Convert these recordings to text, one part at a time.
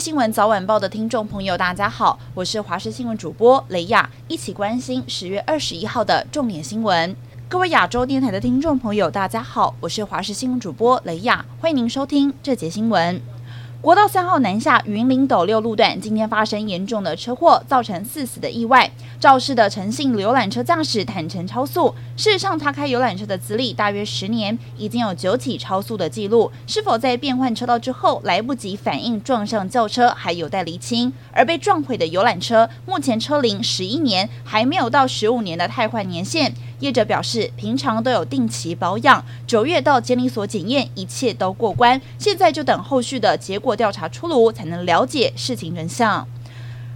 新闻早晚报的听众朋友，大家好，我是华视新闻主播雷亚，一起关心十月二十一号的重点新闻。各位亚洲电台的听众朋友，大家好，我是华视新闻主播雷亚，欢迎您收听这节新闻。国道三号南下云林斗六路段，今天发生严重的车祸，造成四死的意外。肇事的诚信游览车驾驶坦承超速，事实上他开游览车的资历大约十年，已经有九起超速的记录。是否在变换车道之后来不及反应撞上轿车，还有待厘清。而被撞毁的游览车，目前车龄十一年，还没有到十五年的汰换年限。业者表示，平常都有定期保养，九月到监理所检验，一切都过关，现在就等后续的结果调查出炉，才能了解事情真相。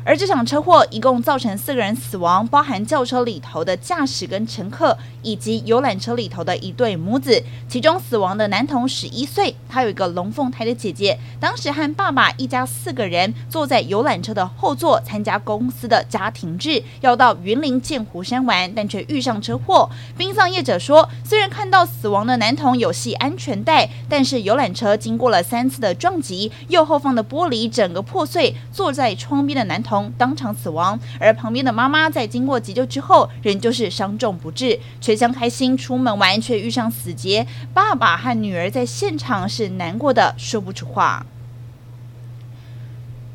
而这场车祸一共造成四个人死亡，包含轿车里头的驾驶跟乘客，以及游览车里头的一对母子。其中死亡的男童十一岁，他有一个龙凤胎的姐姐，当时和爸爸一家四个人坐在游览车的后座，参加公司的家庭日，要到云林剑湖山玩，但却遇上车祸。殡葬业者说，虽然看到死亡的男童有系安全带，但是游览车经过了三次的撞击，右后方的玻璃整个破碎，坐在窗边的男童。当场死亡，而旁边的妈妈在经过急救之后，仍旧是伤重不治，全乡开心出门玩，却遇上死劫。爸爸和女儿在现场是难过的说不出话。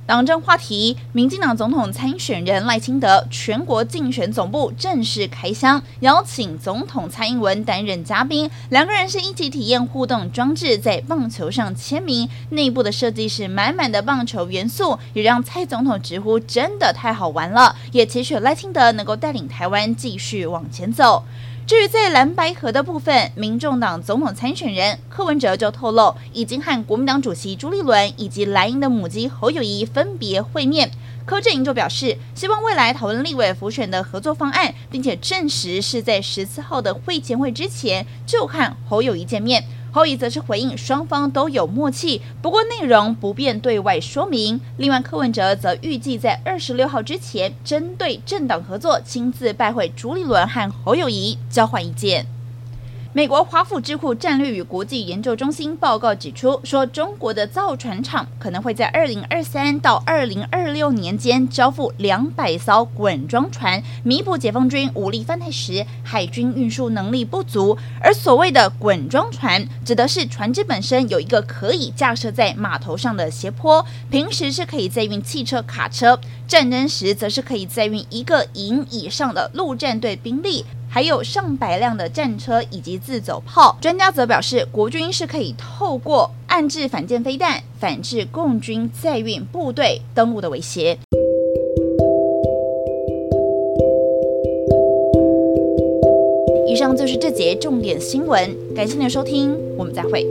党政话题：民进党总统参选人赖清德全国竞选总部正式开箱，邀请总统蔡英文担任嘉宾。两个人是一起体验互动装置，在棒球上签名。内部的设计是满满的棒球元素，也让蔡总统直呼真的太好玩了，也期许赖清德能够带领台湾继续往前走。至于在蓝白河的部分，民众党总统参选人柯文哲就透露，已经和国民党主席朱立伦以及蓝营的母鸡侯友谊分别会面。柯震营就表示，希望未来讨论立委浮选的合作方案，并且证实是在十四号的会前会之前就和侯友谊见面。侯乙则是回应双方都有默契，不过内容不便对外说明。另外，柯文哲则预计在二十六号之前，针对政党合作，亲自拜会朱立伦和侯友宜，交换意见。美国华府智库战略与国际研究中心报告指出，说中国的造船厂可能会在二零二三到二零二六年间交付两百艘滚装船，弥补解放军武力翻台时海军运输能力不足。而所谓的滚装船，指的是船只本身有一个可以架设在码头上的斜坡，平时是可以载运汽车、卡车，战争时则是可以载运一个营以上的陆战队兵力。还有上百辆的战车以及自走炮。专家则表示，国军是可以透过暗制反舰飞弹，反制共军载运部队登陆的威胁。以上就是这节重点新闻，感谢您的收听，我们再会。